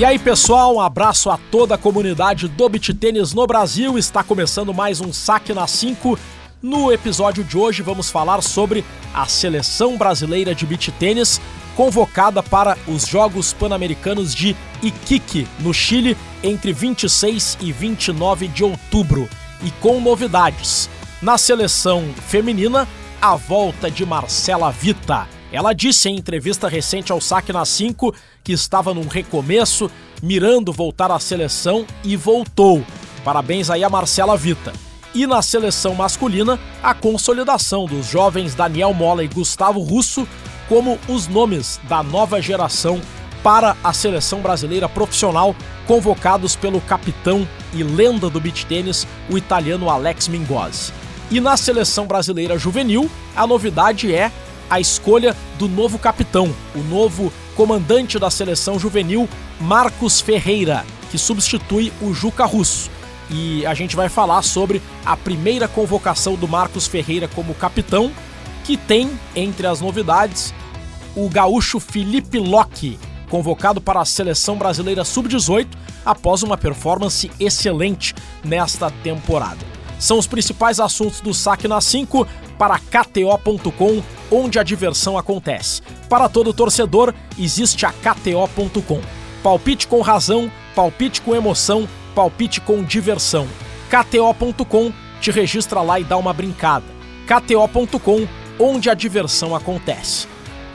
E aí, pessoal, um abraço a toda a comunidade do beat tênis no Brasil. Está começando mais um Saque na 5. No episódio de hoje vamos falar sobre a seleção brasileira de beat tênis convocada para os Jogos Pan-Americanos de Iquique, no Chile, entre 26 e 29 de outubro, e com novidades. Na seleção feminina, a volta de Marcela Vita. Ela disse em entrevista recente ao Saque na 5 que estava num recomeço, mirando voltar à seleção e voltou. Parabéns aí a Marcela Vita. E na seleção masculina, a consolidação dos jovens Daniel Mola e Gustavo Russo como os nomes da nova geração para a seleção brasileira profissional, convocados pelo capitão e lenda do beach tênis, o italiano Alex Mingozzi. E na seleção brasileira juvenil, a novidade é a escolha do novo capitão, o novo comandante da seleção juvenil, Marcos Ferreira, que substitui o Juca Russo. E a gente vai falar sobre a primeira convocação do Marcos Ferreira como capitão, que tem entre as novidades o gaúcho Felipe Locke, convocado para a seleção brasileira sub-18 após uma performance excelente nesta temporada. São os principais assuntos do Saque na 5 para KTO.com, onde a diversão acontece. Para todo torcedor, existe a KTO.com. Palpite com razão, palpite com emoção, palpite com diversão. KTO.com te registra lá e dá uma brincada. KTO.com, onde a diversão acontece.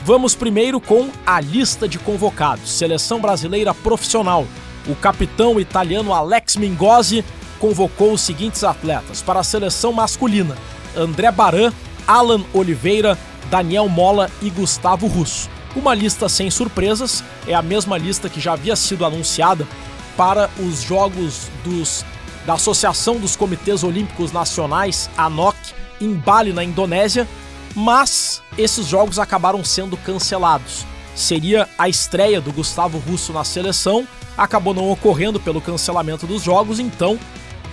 Vamos primeiro com a lista de convocados. Seleção brasileira profissional. O capitão italiano Alex Mingozzi convocou os seguintes atletas para a seleção masculina: André Baran, Alan Oliveira, Daniel Mola e Gustavo Russo. Uma lista sem surpresas, é a mesma lista que já havia sido anunciada para os jogos dos, da Associação dos Comitês Olímpicos Nacionais, ANOC, em Bali, na Indonésia, mas esses jogos acabaram sendo cancelados. Seria a estreia do Gustavo Russo na seleção, acabou não ocorrendo pelo cancelamento dos jogos, então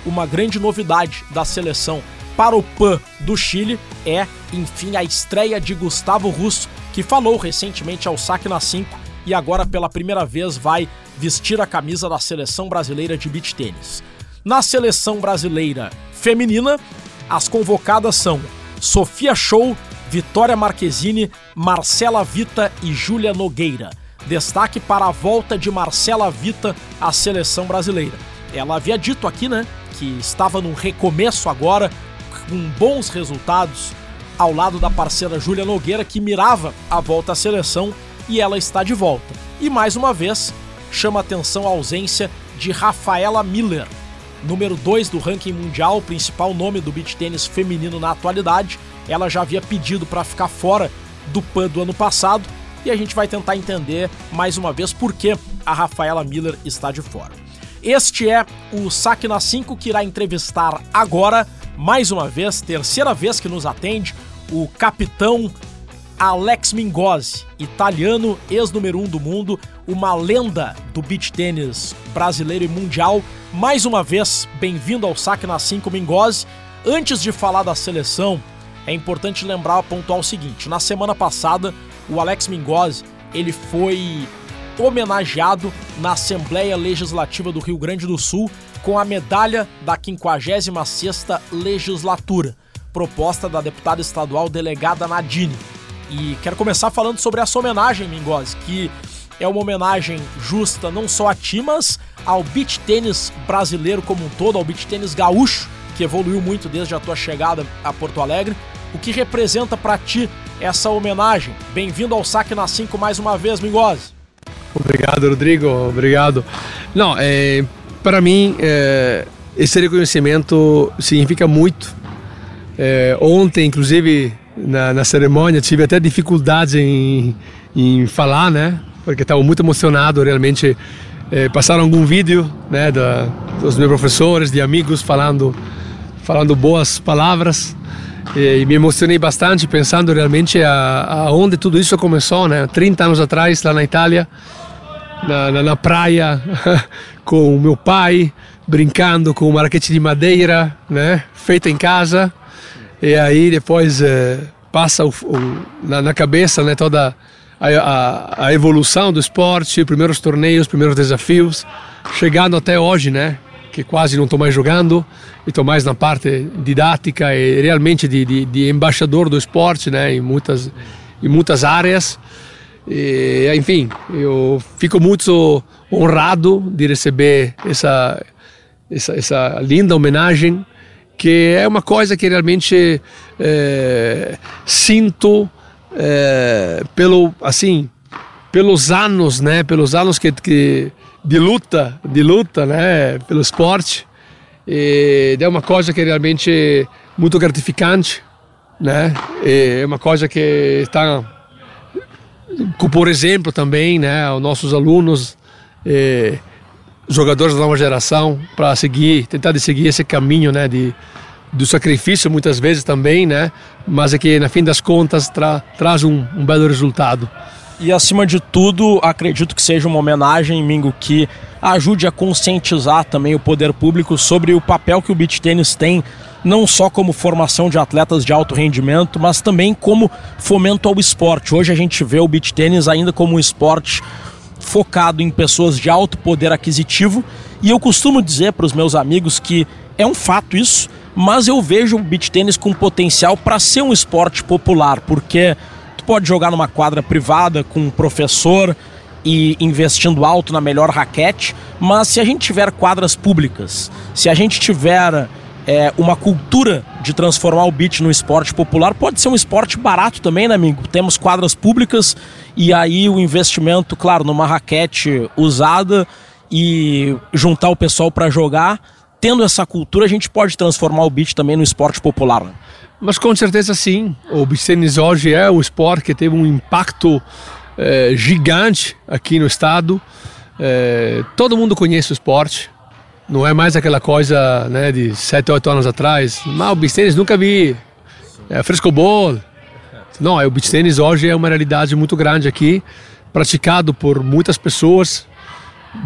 uma grande novidade da seleção para o PAN do Chile é, enfim, a estreia de Gustavo Russo, que falou recentemente ao Saque na 5 e agora pela primeira vez vai vestir a camisa da seleção brasileira de beach tênis. Na seleção brasileira feminina, as convocadas são Sofia Show, Vitória Marquezine, Marcela Vita e Júlia Nogueira. Destaque para a volta de Marcela Vita à seleção brasileira. Ela havia dito aqui, né, que estava num recomeço agora, com bons resultados, ao lado da parceira Júlia Nogueira, que mirava a volta à seleção e ela está de volta. E mais uma vez, chama atenção a ausência de Rafaela Miller, número 2 do ranking mundial, principal nome do beach tênis feminino na atualidade. Ela já havia pedido para ficar fora do PAN do ano passado e a gente vai tentar entender mais uma vez por que a Rafaela Miller está de fora. Este é o Saque na 5 que irá entrevistar agora, mais uma vez, terceira vez que nos atende, o capitão Alex Mingozzi, italiano, ex-número 1 um do mundo, uma lenda do beach tênis brasileiro e mundial. Mais uma vez, bem-vindo ao Saque na 5 Mingozzi. Antes de falar da seleção, é importante lembrar, pontuar o seguinte: na semana passada, o Alex Mingozzi ele foi homenageado na Assembleia Legislativa do Rio Grande do Sul com a medalha da 56ª legislatura, proposta da deputada estadual delegada Nadine. E quero começar falando sobre essa homenagem, Mingozzi, que é uma homenagem justa não só a ti, mas ao beach tênis brasileiro como um todo, ao beach tênis gaúcho, que evoluiu muito desde a tua chegada a Porto Alegre. O que representa para ti essa homenagem? Bem-vindo ao Saque na 5 mais uma vez, Mingozzi. Obrigado, Rodrigo. Obrigado. Não, é, para mim, é, esse reconhecimento significa muito. É, ontem, inclusive, na, na, cerimônia, tive até dificuldades em, em falar, né? Porque estava muito emocionado, realmente. É, passaram algum vídeo, né, da, dos meus professores, de amigos falando, falando boas palavras. E, me emocionei bastante pensando realmente aonde tudo isso começou, né? 30 anos atrás, lá na Itália, na, na, na praia, com o meu pai, brincando com uma raquete de madeira, né? Feita em casa. E aí depois eh, passa o, o, na, na, cabeça, né? Toda a, a, a evolução do esporte, primeiros torneios, primeiros desafios, chegando até hoje, né? Que quase não estou mais jogando, estou mais na parte didática e realmente de, de, de embaixador do esporte, né? Em muitas, em muitas áreas. E, enfim, eu fico muito honrado de receber essa, essa, essa linda homenagem, que é uma coisa que realmente é, sinto é, pelo assim pelos anos, né? Pelos anos que, que de luta, de luta, né? Pelo esporte. E é uma coisa que realmente muito gratificante, né? E é uma coisa que está por exemplo também, né? Os nossos alunos, jogadores da nova geração, para seguir, tentar de seguir esse caminho, né? De do sacrifício muitas vezes também, né? Mas é que, na fim das contas, tra traz um, um belo resultado. E acima de tudo, acredito que seja uma homenagem, Mingo, que ajude a conscientizar também o poder público sobre o papel que o beach tênis tem, não só como formação de atletas de alto rendimento, mas também como fomento ao esporte. Hoje a gente vê o beach tênis ainda como um esporte focado em pessoas de alto poder aquisitivo, e eu costumo dizer para os meus amigos que é um fato isso mas eu vejo o beach tênis com potencial para ser um esporte popular, porque tu pode jogar numa quadra privada com um professor e investindo alto na melhor raquete, mas se a gente tiver quadras públicas, se a gente tiver é, uma cultura de transformar o beach no esporte popular, pode ser um esporte barato também, né, amigo? Temos quadras públicas e aí o investimento, claro, numa raquete usada e juntar o pessoal para jogar tendo essa cultura, a gente pode transformar o beach também no esporte popular. Né? Mas com certeza sim. O beach tennis hoje é um esporte que teve um impacto é, gigante aqui no estado. É, todo mundo conhece o esporte. Não é mais aquela coisa né, de 7, 8 anos atrás. Mas o beach tennis nunca vi. É frescobol. Não, é, o beach tennis hoje é uma realidade muito grande aqui, praticado por muitas pessoas,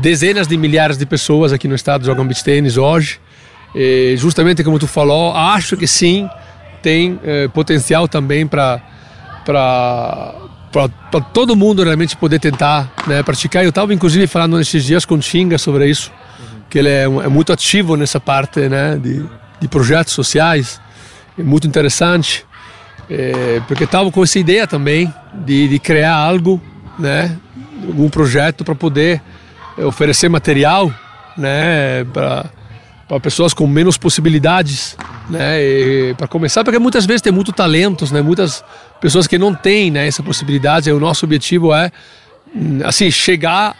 dezenas de milhares de pessoas aqui no estado jogam beach tênis hoje. E justamente como tu falou, acho que sim, tem eh, potencial também para para todo mundo realmente poder tentar né, praticar. Eu estava inclusive falando nesses dias com o Xinga sobre isso, que ele é, é, muito ativo nessa parte né, de, de projetos sociais, é muito interessante, é, porque estava com essa ideia também de, de criar algo, né, um projeto para poder oferecer material né, para pessoas com menos possibilidades, né, para começar, porque muitas vezes tem muito talentos, né, muitas pessoas que não têm né, essa possibilidade. E o nosso objetivo é assim chegar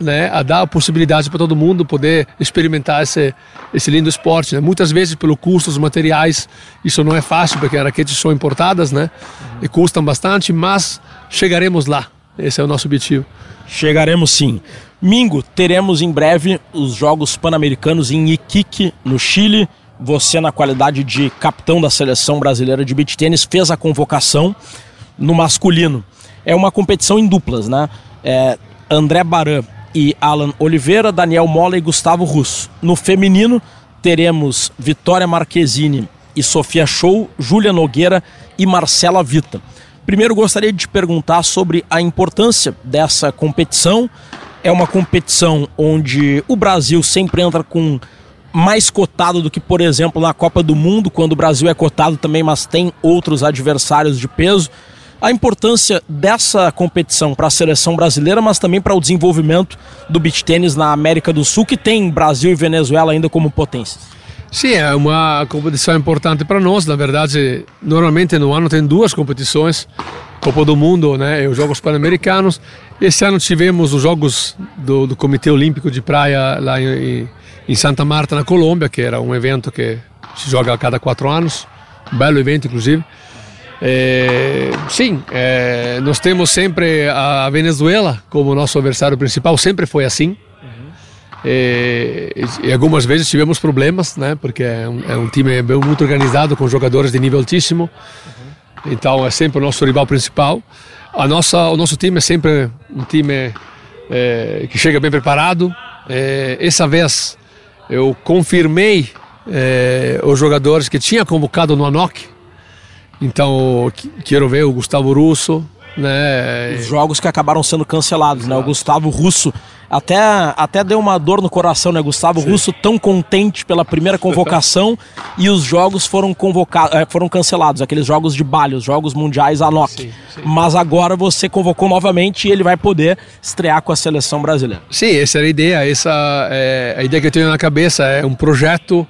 né, a dar a possibilidade para todo mundo poder experimentar esse, esse lindo esporte. Né? Muitas vezes, pelo custo dos materiais, isso não é fácil, porque as raquetes são importadas né, e custam bastante, mas chegaremos lá. Esse é o nosso objetivo. Chegaremos sim. Mingo, teremos em breve os Jogos Pan-Americanos em Iquique, no Chile. Você, na qualidade de capitão da seleção brasileira de beach tênis, fez a convocação no masculino. É uma competição em duplas, né? É André Baran e Alan Oliveira, Daniel Mola e Gustavo Russo. No feminino, teremos Vitória Marquezine e Sofia Show, Júlia Nogueira e Marcela Vita. Primeiro, gostaria de te perguntar sobre a importância dessa competição, é uma competição onde o Brasil sempre entra com mais cotado do que, por exemplo, na Copa do Mundo, quando o Brasil é cotado também, mas tem outros adversários de peso. A importância dessa competição para a seleção brasileira, mas também para o desenvolvimento do beach tênis na América do Sul, que tem Brasil e Venezuela ainda como potências. Sim, é uma competição importante para nós. Na verdade, normalmente no ano tem duas competições Copa do Mundo né, e os Jogos Pan-Americanos. Esse ano tivemos os Jogos do, do Comitê Olímpico de Praia lá em, em, Santa Marta, na Colômbia, que era um evento que se joga a cada quatro anos, um belo evento, inclusive. É, sim, é, nós temos sempre a Venezuela como nosso adversário principal, sempre foi assim. É, e algumas vezes tivemos problemas, né? Porque é um, é um time muito organizado com jogadores de nível altíssimo. Então é sempre o nosso rival principal. A nossa, o nosso time é sempre um time é, que chega bem preparado. Essa vez eu confirmei os jogadores que tinha convocado no ANOC. Então quero ver o Gustavo Russo, né? Os jogos que acabaram sendo cancelados, Exato. né? O Gustavo Russo até, até deu uma dor no coração, né? Gustavo Sim. Russo tão contente pela primeira convocação e os jogos foram convocados, eh, foram cancelados, aqueles jogos de balho, os jogos mundiais a. Mas agora você convocou novamente e ele vai poder estrear com a seleção brasileira. Sim, essa era a ideia. Essa é a ideia que eu tenho na cabeça é um projeto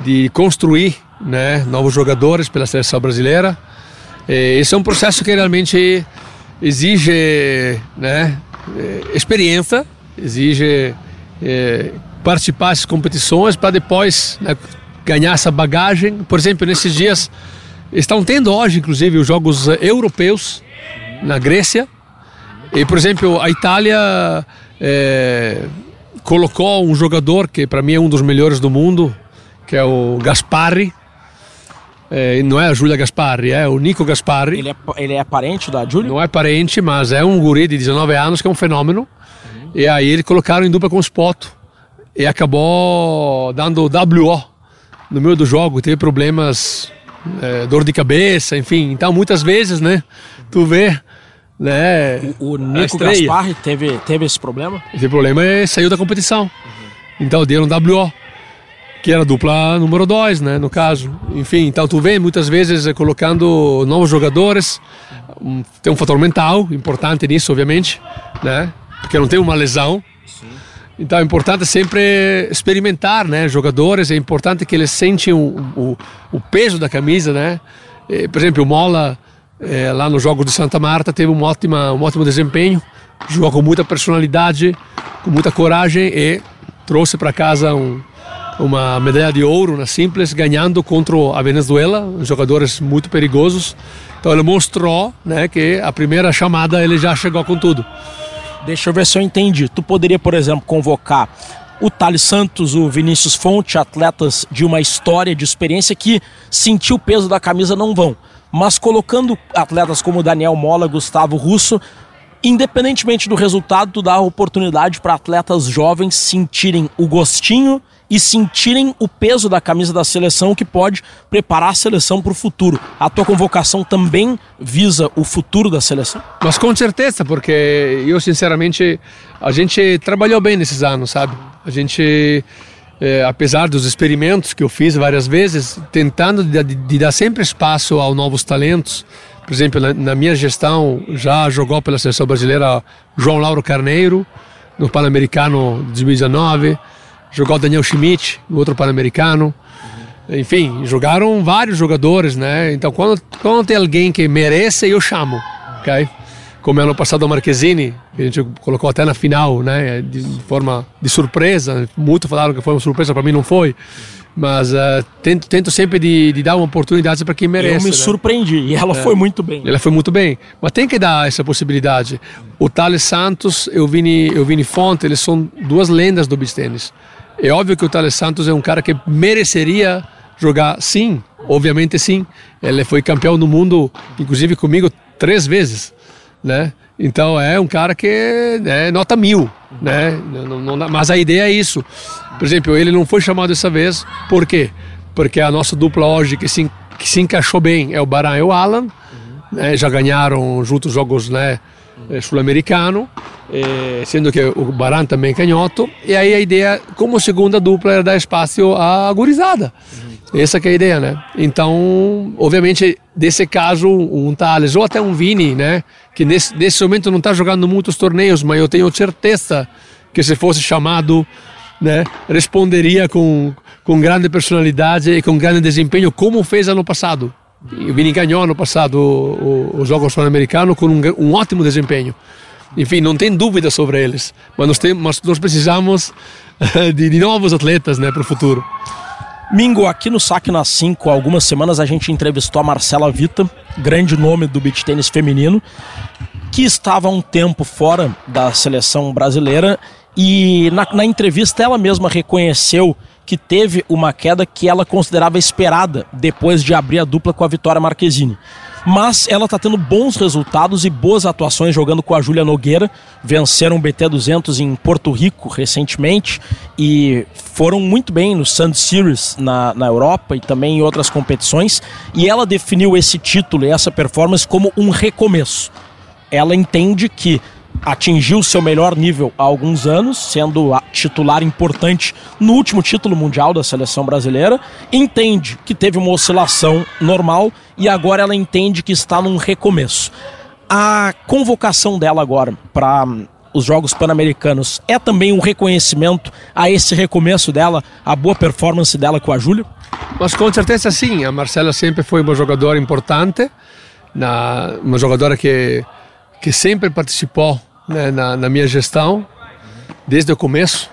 de construir, né, novos jogadores pela seleção brasileira. E esse é um processo que realmente exige, né, eh, experiência exige é, participar dessas competições para depois né, ganhar essa bagagem. Por exemplo, nesses dias estão tendo hoje, inclusive, os jogos europeus na Grécia. E, por exemplo, a Itália é, colocou um jogador que para mim é um dos melhores do mundo, que é o Gasparri. É, não é a Júlia Gasparri, é o Nico Gasparri. Ele é, ele é parente da Júlia? Não é parente, mas é um guri de 19 anos que é um fenômeno. E aí eles colocaram em dupla com o Spoto. E acabou dando WO no meio do jogo. Teve problemas, é, dor de cabeça, enfim. Então muitas vezes, né? Tu vê. Né, o, o Nico Gaspar teve, teve esse problema? Esse problema é, saiu da competição. Uhum. Então deram WO que era a dupla número 2, né, no caso. Enfim, então tu vê muitas vezes eh, colocando novos jogadores, tem um fator mental importante nisso, obviamente, né? porque não tem uma lesão. Sim. Então é importante sempre experimentar, né? Jogadores, é importante que eles sentem o, o, o peso da camisa, né? Por exemplo, o Mola, é, lá no jogo de Santa Marta, teve um, ótima, um ótimo desempenho, jogou com muita personalidade, com muita coragem e trouxe para casa um, uma medalha de ouro na simples, ganhando contra a Venezuela, jogadores muito perigosos. Então ele mostrou né, que a primeira chamada ele já chegou com tudo. Deixa eu ver se eu entendi. Tu poderia, por exemplo, convocar o Thales Santos, o Vinícius Fonte, atletas de uma história, de experiência que sentiu o peso da camisa não vão. Mas colocando atletas como Daniel Mola, Gustavo Russo, independentemente do resultado, tu dá a oportunidade para atletas jovens sentirem o gostinho e sentirem o peso da camisa da seleção que pode preparar a seleção para o futuro. A tua convocação também visa o futuro da seleção? Mas com certeza, porque eu sinceramente a gente trabalhou bem nesses anos, sabe? A gente é, apesar dos experimentos que eu fiz várias vezes, tentando de, de dar sempre espaço aos novos talentos. Por exemplo, na, na, minha gestão já jogou pela seleção brasileira João Lauro Carneiro no Pan-Americano 2019 jogou o Daniel Schmidt, outro pan-americano. Enfim, jogaram vários jogadores, né? Então, quando, quando tem alguém que merece, eu chamo, ok? Como ano passado o Marquezine, que a gente colocou até na final, né? De, de forma de surpresa. Muito falaram que foi uma surpresa, para mim não foi. Mas uh, tento, tento sempre de, de, dar uma oportunidade para quem merece. Eu me né? surpreendi e ela é. foi muito bem. Ela foi muito bem, mas tem que dar essa possibilidade. O Thales Santos e o Vini, o Vini Fonte, eles são duas lendas do beach tennis. É óbvio que o Thales Santos é um cara que mereceria jogar, sim, obviamente sim. Ele foi campeão do mundo, inclusive comigo, três vezes, né? Então é um cara que é nota mil, né? Não, não, mas a ideia é isso. Por exemplo, ele não foi chamado dessa vez, por quê? Porque a nossa dupla hoje que se, que se encaixou bem é o Baran e o Alan, né? já ganharam juntos jogos né, sul-americano eh, sendo que o Baran também é canhoto, e aí a ideia, como segunda dupla, era dar espaço à gurizada. Uhum. Essa é a ideia, né? Então, obviamente, desse caso, um Thales ou até um Vini, né? Que nesse, nesse momento não está jogando muitos torneios, mas eu tenho certeza que se fosse chamado, né? Responderia com, com grande personalidade e com grande desempenho, como fez ano passado. O Vini ganhou ano passado os Jogos Pan-Americanos com um, um ótimo desempenho. Enfim, não tem dúvida sobre eles. Mas nós, tem, mas nós precisamos de, de novos atletas né, para o futuro. Mingo, aqui no Saque na 5, há algumas semanas a gente entrevistou a Marcela Vita, grande nome do beach tênis feminino, que estava há um tempo fora da seleção brasileira e na, na entrevista ela mesma reconheceu que teve uma queda que ela considerava esperada depois de abrir a dupla com a Vitória Marquezine mas ela está tendo bons resultados e boas atuações jogando com a Júlia Nogueira. Venceram o BT 200 em Porto Rico recentemente e foram muito bem no Sand Series na, na Europa e também em outras competições. E ela definiu esse título e essa performance como um recomeço. ela entende que atingiu seu melhor nível há alguns anos, sendo titular importante no último título mundial da seleção brasileira, entende que teve uma oscilação normal e agora ela entende que está num recomeço. A convocação dela agora para hum, os Jogos Pan-Americanos é também um reconhecimento a esse recomeço dela, a boa performance dela com a Júlia? Mas com certeza sim, a Marcela sempre foi uma jogadora importante, uma jogadora que, que sempre participou né, na, na, minha gestão, desde o começo.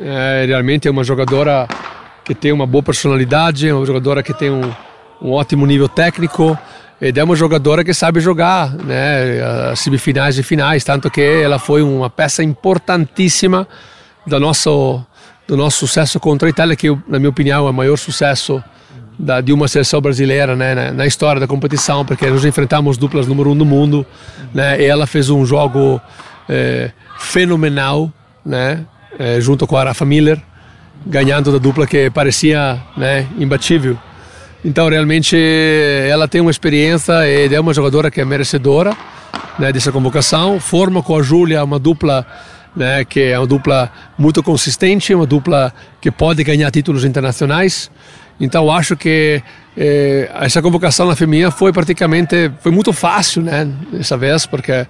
É, realmente é uma jogadora que tem uma boa personalidade, é uma jogadora que tem um, um ótimo nível técnico, e é uma jogadora que sabe jogar né, as semifinais e finais, tanto que ela foi uma peça importantíssima do nosso, do nosso sucesso contra a Itália, que na minha opinião é o maior sucesso da, de uma seleção brasileira né, na, na, história da competição, porque nós enfrentamos duplas número um do mundo, né, e ela fez um jogo é, fenomenal, né, é, junto com a Rafa Miller, ganhando da dupla que parecia né, imbatível. Então, realmente, ela tem uma experiência e é uma jogadora que é merecedora né, dessa convocação. Forma com a Júlia uma dupla né, que é uma dupla muito consistente, uma dupla que pode ganhar títulos internacionais. Então acho que eh, essa convocação na feminina foi praticamente foi muito fácil, né, dessa vez, porque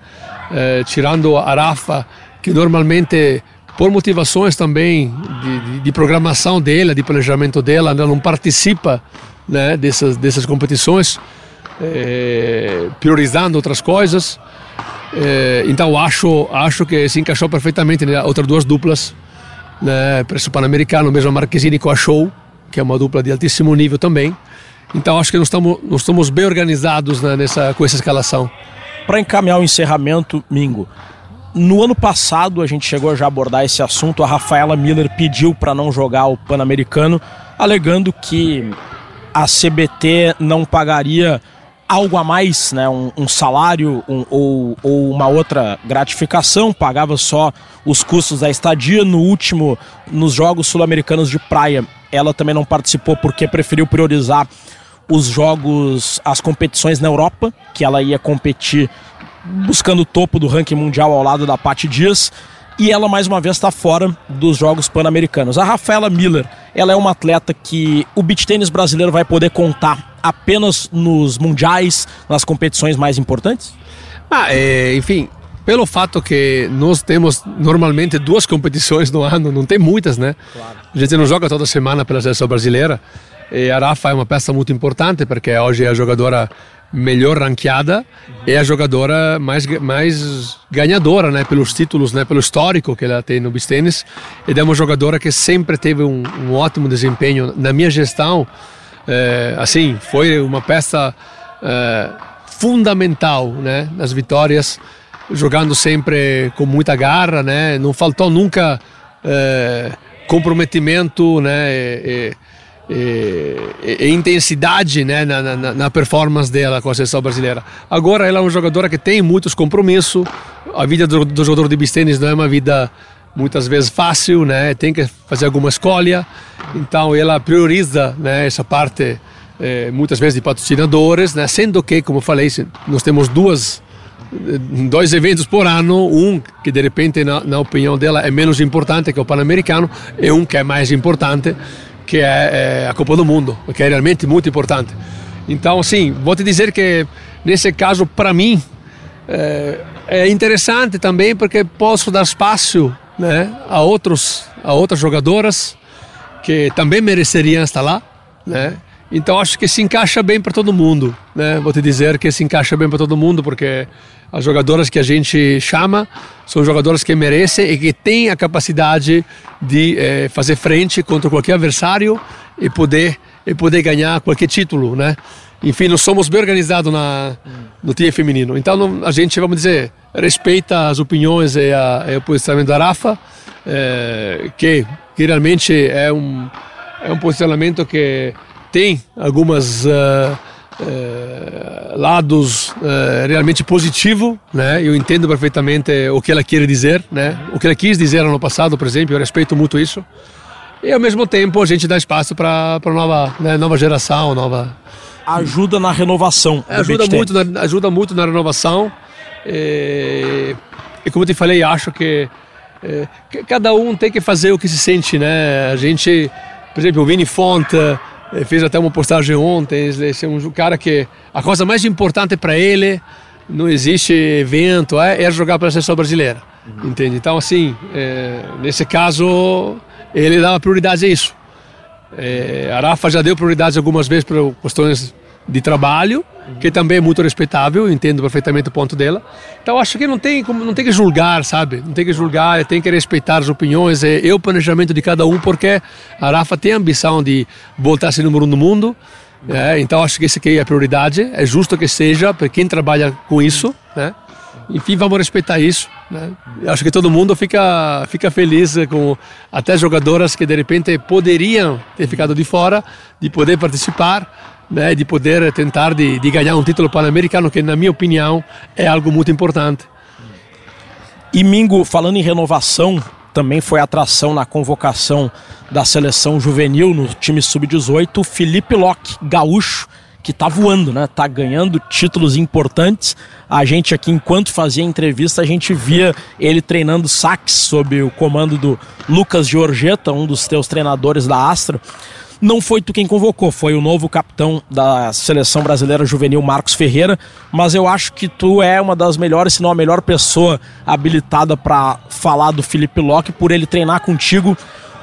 eh, tirando a Rafa, que normalmente por motivações também de, de, de, programação dela, de planejamento dela, ela não participa né, dessas dessas competições, eh, priorizando outras coisas. Eh, então acho acho que se encaixou perfeitamente né, outras duas duplas né, o Pan-Americano, mesmo a Marquezine com a Show que é uma dupla de altíssimo nível também. Então acho que nós estamos, nós estamos bem organizados né, nessa, com essa escalação. Para encaminhar o encerramento, Mingo, no ano passado a gente chegou a já abordar esse assunto. A Rafaela Miller pediu para não jogar o Pan-Americano, alegando que a CBT não pagaria algo a mais, né, um, um salário um, ou, ou, uma outra gratificação, pagava só os custos da estadia. No último, nos Jogos Sul-Americanos de Praia, ela também não participou porque preferiu priorizar os jogos, as competições na Europa, que ela ia competir buscando o topo do ranking mundial ao lado da Paty Dias. E ela mais uma vez está fora dos Jogos Pan-Americanos. A Rafaela Miller, ela é uma atleta que o beach tênis brasileiro vai poder contar apenas nos mundiais, nas competições mais importantes? Ah, é, enfim, pelo fato que nós temos normalmente duas competições no ano, não tem muitas, né? Claro. A gente não joga toda semana pela seleção brasileira. E a Rafa é uma peça muito importante porque hoje é a jogadora melhor ranqueada uhum. é a jogadora mais mais ganhadora, né, pelos títulos, né, pelo histórico que ela tem no beach tennis. E é uma jogadora que sempre teve um, um ótimo desempenho na minha gestão. É, assim, foi uma peça é, fundamental, né, nas vitórias jogando sempre com muita garra, né? Não faltou nunca é, comprometimento, né? E, e, e, intensidade, né? Na, na, na, performance dela com a seleção brasileira. Agora ela é uma jogadora que tem muitos compromissos. A vida do, do jogador de bistênis não é uma vida muitas vezes fácil, né? Tem que fazer alguma escolha. Então ela prioriza, né? Essa parte é, muitas vezes de patrocinadores, né? Sendo que, como falei, nós temos duas dois eventos por ano, um que de repente na, na opinião dela é menos importante que o Pan-Americano e um que é mais importante que é, é, a Copa do Mundo, que é realmente muito importante. Então, sim, vou te dizer que nesse caso, para mim, é, é, interessante também porque posso dar espaço né, a, outros, a outras jogadoras que também mereceriam estar lá, né? Então acho que se encaixa bem para todo mundo, né? Vou te dizer que se encaixa bem para todo mundo porque as jogadoras que a gente chama são jogadoras que merecem e que têm a capacidade de eh, fazer frente contra qualquer adversário e poder e poder ganhar qualquer título, né? Enfim, nós somos bem organizados na, no time feminino. Então não, a gente, vamos dizer, respeita as opiniões e, a, e o posicionamento da Rafa, eh, que, que realmente é um, é um posicionamento que tem algumas uh, uh, lados uh, realmente positivo, né? Eu entendo perfeitamente o que ela quer dizer, né? O que ela quis dizer no passado, por exemplo, eu respeito muito isso. E ao mesmo tempo a gente dá espaço para nova, né, nova geração, nova ajuda na renovação. ajuda muito, na, ajuda muito na renovação. E, e como eu te falei, acho que, é, que, cada um tem que fazer o que se sente, né? A gente, por exemplo, o Vini Fonte eh, fez até uma postagem ontem, ele é um cara que a coisa mais importante para ele não existe evento, é, é jogar para a seleção brasileira, uhum. entende? Então, assim, é, nesse caso, ele dá prioridade a isso. É, a Rafa já deu prioridade algumas vezes para questões de trabalho, que também é muito respeitável, entendo perfeitamente o ponto dela. Então acho que não tem não tem que julgar, sabe? Não tem que julgar, tem que respeitar as opiniões, é, é o planejamento de cada um, porque a Rafa tem a ambição de voltar a ser número um no mundo. É, então acho que essa aqui é a prioridade, é justo que seja para quem trabalha com isso, né? Enfim, vamos respeitar isso. Né? Acho que todo mundo fica, fica feliz com até jogadoras que de repente poderiam ter ficado de fora, de poder participar né, de poder tentar de, de ganhar um título pan-americano, que na minha opinião é algo muito importante. E Mingo, falando em renovação, também foi atração na convocação da seleção juvenil no time sub-18, Felipe Locke, gaúcho, que tá voando, né? Tá ganhando títulos importantes. A gente aqui, enquanto fazia entrevista, a gente via ele treinando saques sob o comando do Lucas Giorgetta, um dos teus treinadores da Astra. Não foi tu quem convocou, foi o novo capitão da seleção brasileira juvenil, Marcos Ferreira. Mas eu acho que tu é uma das melhores, se não a melhor pessoa habilitada para falar do Felipe Locke por ele treinar contigo.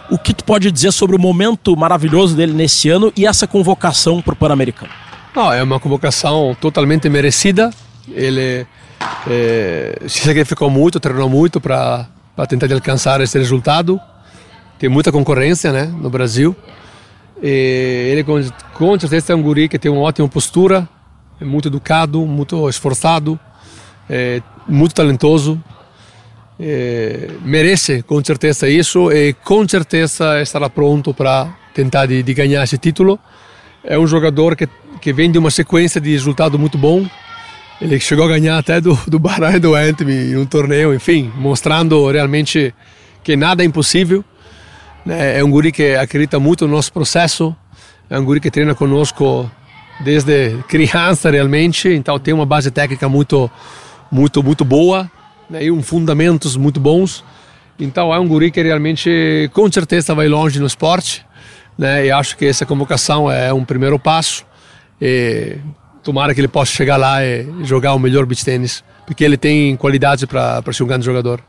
O que tu pode dizer sobre o momento maravilhoso dele nesse ano e essa convocação para o Pan-Americano? Não, é uma convocação totalmente merecida. Ele é, se sacrificou muito, treinou muito para tentar alcançar esse resultado. Tem muita concorrência né, no Brasil. E ele com, com certeza é um guri que tem uma ótima postura, é muito educado, muito esforçado, é muito talentoso. É, merece com certeza isso e com certeza estará pronto para tentar de, de, ganhar esse título. É um jogador que, que vem de uma sequência de resultado muito bom. Ele chegou a ganhar até do, do Bahrein do Anthem em um torneio, enfim, mostrando realmente que nada é impossível. Né? É um guri que acredita muito no nosso processo, é um guri que treina conosco desde criança realmente, então tem uma base técnica muito, muito, muito boa né? e um fundamentos muito bons. Então é um guri que realmente com certeza vai longe no esporte, né? E acho que essa convocação é um primeiro passo. E tomara que ele possa chegar lá e jogar o melhor beach tênis, porque ele tem qualidade para ser um grande jogador.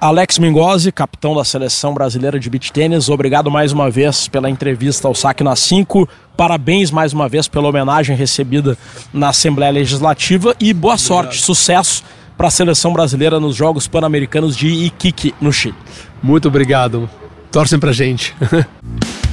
Alex Mingozzi, capitão da seleção brasileira de beach tênis, obrigado mais uma vez pela entrevista ao Saque na 5. Parabéns mais uma vez pela homenagem recebida na Assembleia Legislativa e boa obrigado. sorte, sucesso para a seleção brasileira nos Jogos Pan-Americanos de Iquique, no Chile. Muito obrigado. Torcem pra gente.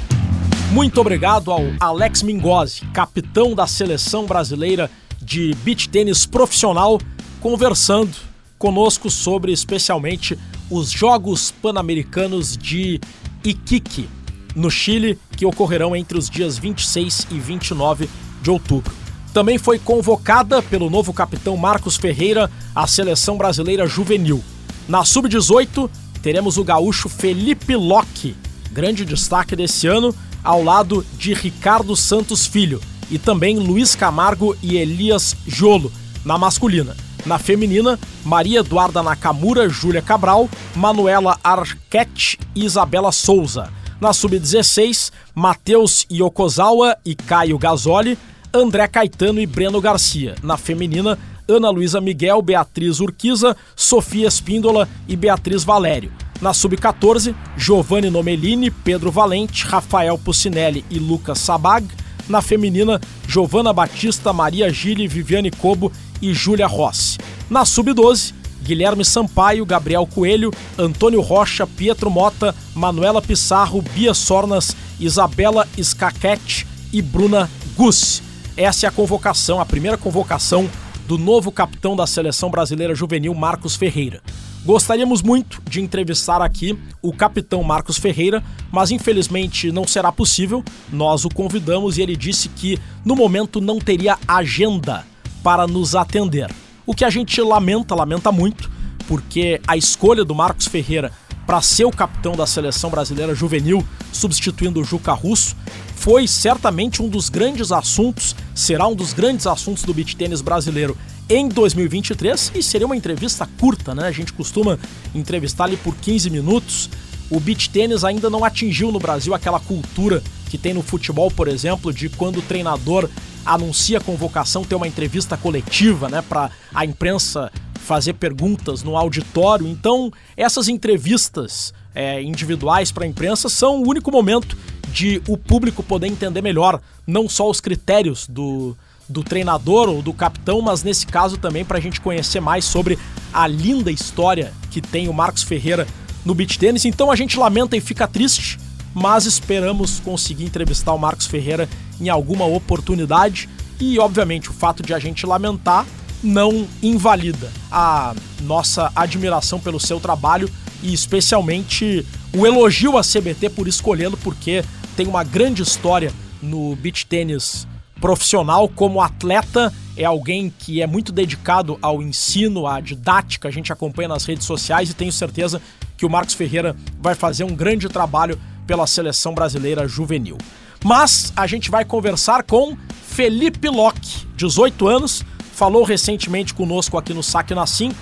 Muito obrigado ao Alex Mingozzi, capitão da seleção brasileira de beach tênis profissional, conversando conosco sobre especialmente os Jogos Pan-Americanos de Iquique, no Chile, que ocorrerão entre os dias 26 e 29 de outubro. Também foi convocada pelo novo capitão Marcos Ferreira a seleção brasileira juvenil. Na sub-18, teremos o gaúcho Felipe Locke, grande destaque desse ano, ao lado de Ricardo Santos Filho, e também Luiz Camargo e Elias Jolo, na masculina. Na feminina, Maria Eduarda Nakamura, Júlia Cabral, Manuela Arquette e Isabela Souza. Na sub-16, Matheus Yokozawa e Caio Gasoli, André Caetano e Breno Garcia. Na feminina, Ana Luísa Miguel, Beatriz Urquiza, Sofia Espíndola e Beatriz Valério. Na sub-14, Giovanni Nomelini, Pedro Valente, Rafael Pucinelli e Lucas Sabag. Na feminina, Giovana Batista, Maria Gili, Viviane Cobo e Júlia Rossi. Na Sub-12, Guilherme Sampaio, Gabriel Coelho, Antônio Rocha, Pietro Mota, Manuela Pissarro, Bia Sornas, Isabela Scaquete e Bruna Gus. Essa é a convocação, a primeira convocação do novo capitão da seleção brasileira juvenil, Marcos Ferreira. Gostaríamos muito de entrevistar aqui o capitão Marcos Ferreira, mas infelizmente não será possível. Nós o convidamos e ele disse que no momento não teria agenda para nos atender. O que a gente lamenta, lamenta muito, porque a escolha do Marcos Ferreira para ser o capitão da seleção brasileira juvenil, substituindo o Juca Russo, foi certamente um dos grandes assuntos, será um dos grandes assuntos do beach tênis brasileiro em 2023 e seria uma entrevista curta, né? A gente costuma entrevistar ali por 15 minutos. O beach tênis ainda não atingiu no Brasil aquela cultura que tem no futebol, por exemplo, de quando o treinador anuncia a convocação ter uma entrevista coletiva, né, para a imprensa fazer perguntas no auditório. Então, essas entrevistas é, individuais para a imprensa são o único momento de o público poder entender melhor não só os critérios do, do treinador ou do capitão, mas nesse caso também para a gente conhecer mais sobre a linda história que tem o Marcos Ferreira no beach tênis. Então a gente lamenta e fica triste, mas esperamos conseguir entrevistar o Marcos Ferreira em alguma oportunidade. E obviamente o fato de a gente lamentar não invalida a nossa admiração pelo seu trabalho e especialmente o elogio à CBT por escolhê-lo, porque tem uma grande história no beach tênis profissional como atleta, é alguém que é muito dedicado ao ensino, à didática, a gente acompanha nas redes sociais e tenho certeza que o Marcos Ferreira vai fazer um grande trabalho pela seleção brasileira juvenil. Mas a gente vai conversar com Felipe Locke, 18 anos, falou recentemente conosco aqui no Saque na 5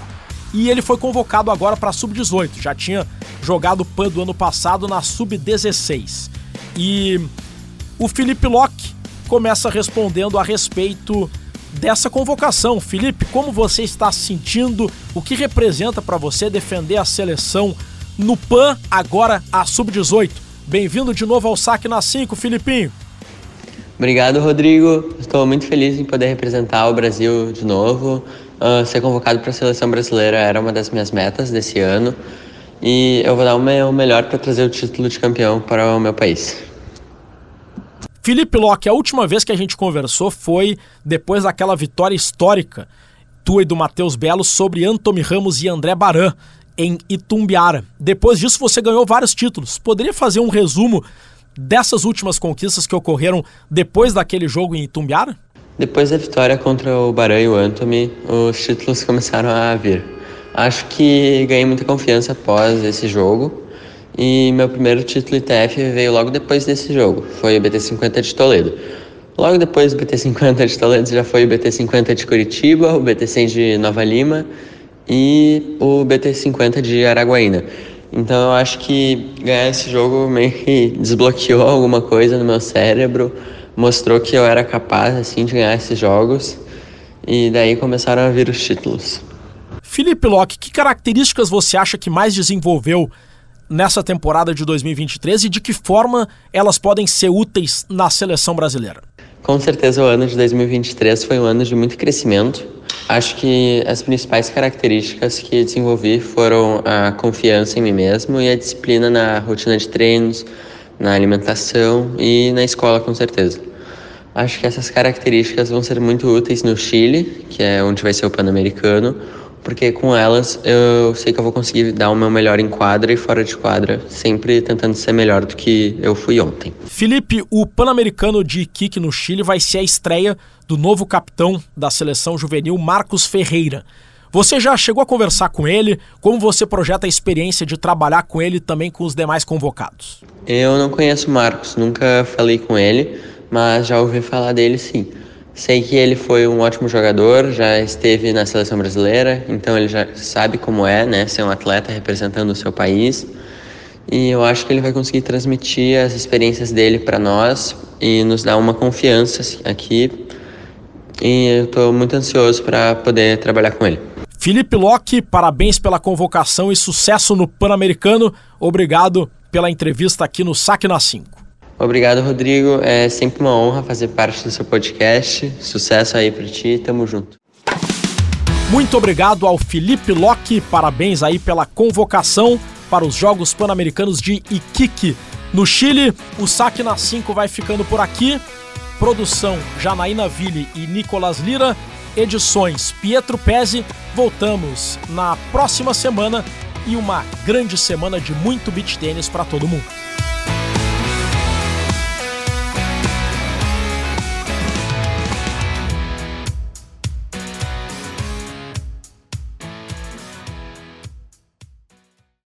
e ele foi convocado agora para sub-18. Já tinha jogado PAN do ano passado na sub-16. E o Felipe Locke começa respondendo a respeito dessa convocação. Felipe, como você está se sentindo? O que representa para você defender a seleção no PAN, agora a sub-18? Bem-vindo de novo ao Saque na 5, Filipinho. Obrigado, Rodrigo. Estou muito feliz em poder representar o Brasil de novo. Uh, ser convocado para a seleção brasileira era uma das minhas metas desse ano e eu vou dar o meu melhor para trazer o título de campeão para o meu país. Felipe Locke, a última vez que a gente conversou foi depois daquela vitória histórica tua e do Matheus Belo sobre Anthony Ramos e André Baran em Itumbiara. Depois disso você ganhou vários títulos. Poderia fazer um resumo dessas últimas conquistas que ocorreram depois daquele jogo em Itumbiara? Depois da vitória contra o Baran e o Anthony, os títulos começaram a vir. Acho que ganhei muita confiança após esse jogo e meu primeiro título ITF veio logo depois desse jogo, foi o BT50 de Toledo. Logo depois do BT50 de Toledo já foi o BT50 de Curitiba, o BT100 de Nova Lima e o BT50 de Araguaína. Então eu acho que ganhar esse jogo meio que desbloqueou alguma coisa no meu cérebro, mostrou que eu era capaz assim de ganhar esses jogos e daí começaram a vir os títulos. Felipe Locke, que características você acha que mais desenvolveu nessa temporada de 2023 e de que forma elas podem ser úteis na seleção brasileira? Com certeza o ano de 2023 foi um ano de muito crescimento. Acho que as principais características que desenvolvi foram a confiança em mim mesmo e a disciplina na rotina de treinos, na alimentação e na escola, com certeza. Acho que essas características vão ser muito úteis no Chile, que é onde vai ser o Pan-Americano, porque com elas eu sei que eu vou conseguir dar o meu melhor em quadra e fora de quadra, sempre tentando ser melhor do que eu fui ontem. Felipe, o Pan-Americano de kick no Chile vai ser a estreia do novo capitão da seleção juvenil, Marcos Ferreira. Você já chegou a conversar com ele? Como você projeta a experiência de trabalhar com ele também com os demais convocados? Eu não conheço o Marcos, nunca falei com ele, mas já ouvi falar dele sim. Sei que ele foi um ótimo jogador, já esteve na seleção brasileira, então ele já sabe como é, né, ser um atleta representando o seu país. E eu acho que ele vai conseguir transmitir as experiências dele para nós e nos dar uma confiança assim, aqui. E eu estou muito ansioso para poder trabalhar com ele. Felipe Locke, parabéns pela convocação e sucesso no Pan-Americano. Obrigado pela entrevista aqui no Saque na 5. Obrigado, Rodrigo. É sempre uma honra fazer parte do seu podcast. Sucesso aí para ti. Tamo junto. Muito obrigado ao Felipe Locke. Parabéns aí pela convocação para os Jogos Pan-Americanos de Iquique. No Chile, o Saque na 5 vai ficando por aqui. Produção Janaína Ville e Nicolas Lira. Edições Pietro Pezzi. Voltamos na próxima semana e uma grande semana de muito beach tênis para todo mundo.